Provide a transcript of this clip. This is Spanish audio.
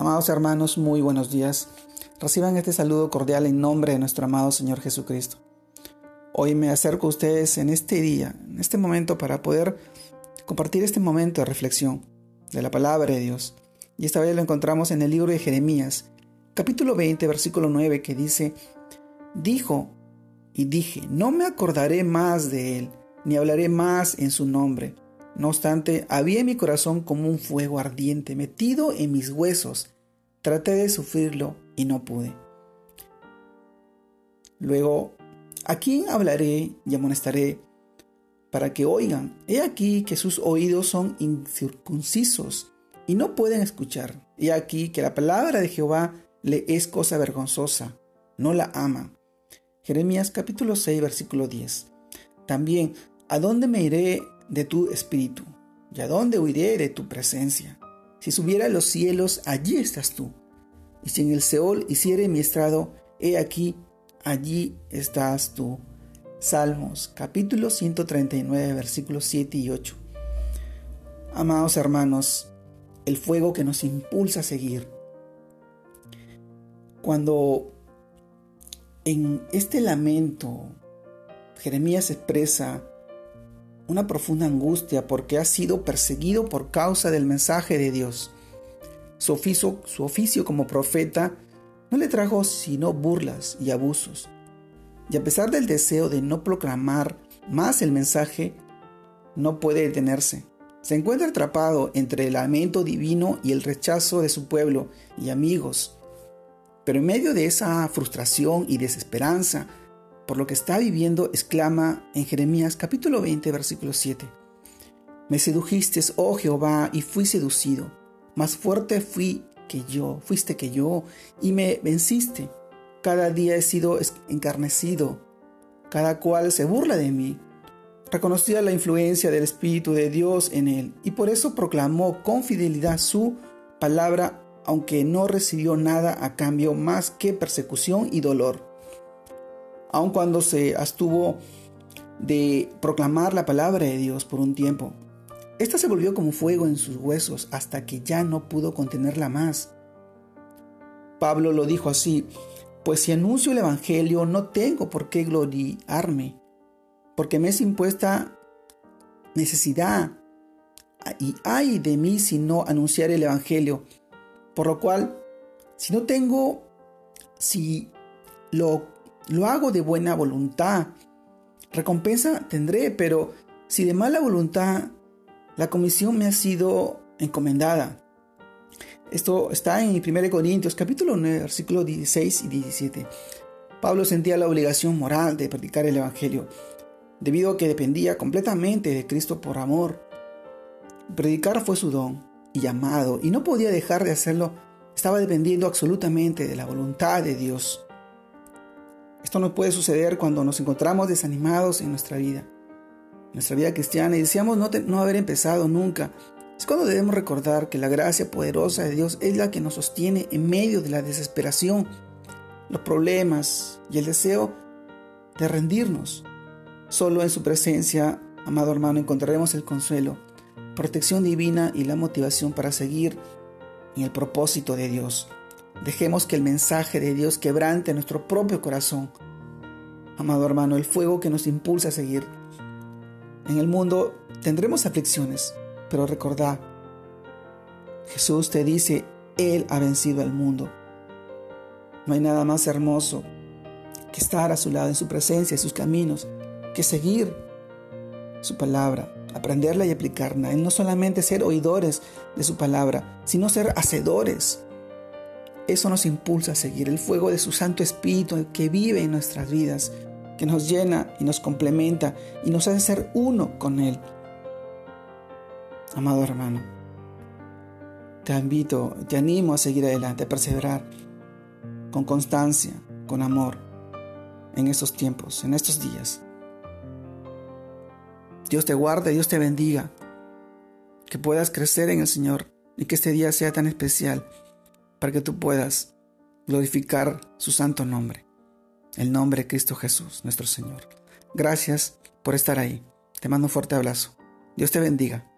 Amados hermanos, muy buenos días. Reciban este saludo cordial en nombre de nuestro amado Señor Jesucristo. Hoy me acerco a ustedes en este día, en este momento, para poder compartir este momento de reflexión de la palabra de Dios. Y esta vez lo encontramos en el libro de Jeremías, capítulo 20, versículo 9, que dice, Dijo y dije, no me acordaré más de él, ni hablaré más en su nombre no obstante, había en mi corazón como un fuego ardiente metido en mis huesos. Traté de sufrirlo y no pude. Luego, ¿a quién hablaré y amonestaré para que oigan? He aquí que sus oídos son incircuncisos y no pueden escuchar. He aquí que la palabra de Jehová le es cosa vergonzosa, no la ama. Jeremías capítulo 6 versículo 10. También, ¿a dónde me iré de tu espíritu. ¿Y a dónde huiré de tu presencia? Si subiera a los cielos, allí estás tú. Y si en el Seol hiciere mi estrado, he aquí, allí estás tú. Salmos, capítulo 139, versículos 7 y 8. Amados hermanos, el fuego que nos impulsa a seguir. Cuando en este lamento Jeremías expresa una profunda angustia porque ha sido perseguido por causa del mensaje de Dios. Su oficio, como profeta no le trajo sino burlas y abusos. Y a pesar del deseo de no proclamar más el mensaje, no puede detenerse. Se encuentra atrapado entre el lamento divino y el rechazo de su pueblo y amigos. Pero en medio de esa frustración y desesperanza, por lo que está viviendo, exclama en Jeremías capítulo 20, versículo 7. Me sedujiste, oh Jehová, y fui seducido. Más fuerte fui que yo, fuiste que yo, y me venciste. Cada día he sido encarnecido, cada cual se burla de mí. Reconocía la influencia del Espíritu de Dios en él, y por eso proclamó con fidelidad su palabra, aunque no recibió nada a cambio más que persecución y dolor aun cuando se abstuvo de proclamar la palabra de Dios por un tiempo. Esta se volvió como fuego en sus huesos hasta que ya no pudo contenerla más. Pablo lo dijo así, pues si anuncio el Evangelio no tengo por qué gloriarme, porque me es impuesta necesidad y hay de mí si no anunciar el Evangelio, por lo cual, si no tengo, si lo lo hago de buena voluntad. Recompensa tendré, pero si de mala voluntad, la comisión me ha sido encomendada. Esto está en 1 Corintios capítulo 9, versículos 16 y 17. Pablo sentía la obligación moral de predicar el Evangelio, debido a que dependía completamente de Cristo por amor. Predicar fue su don y llamado, y no podía dejar de hacerlo. Estaba dependiendo absolutamente de la voluntad de Dios. Esto no puede suceder cuando nos encontramos desanimados en nuestra vida, nuestra vida cristiana, y deseamos no, no haber empezado nunca. Es cuando debemos recordar que la gracia poderosa de Dios es la que nos sostiene en medio de la desesperación, los problemas y el deseo de rendirnos. Solo en su presencia, amado hermano, encontraremos el consuelo, protección divina y la motivación para seguir en el propósito de Dios. Dejemos que el mensaje de Dios quebrante nuestro propio corazón. Amado hermano, el fuego que nos impulsa a seguir. En el mundo tendremos aflicciones, pero recordad, Jesús te dice, Él ha vencido al mundo. No hay nada más hermoso que estar a su lado en su presencia, en sus caminos, que seguir su palabra, aprenderla y aplicarla. Y no solamente ser oidores de su palabra, sino ser hacedores eso nos impulsa a seguir el fuego de su Santo Espíritu que vive en nuestras vidas, que nos llena y nos complementa y nos hace ser uno con Él. Amado hermano, te invito, te animo a seguir adelante, a perseverar con constancia, con amor en estos tiempos, en estos días. Dios te guarde, Dios te bendiga, que puedas crecer en el Señor y que este día sea tan especial para que tú puedas glorificar su santo nombre, el nombre de Cristo Jesús, nuestro Señor. Gracias por estar ahí. Te mando un fuerte abrazo. Dios te bendiga.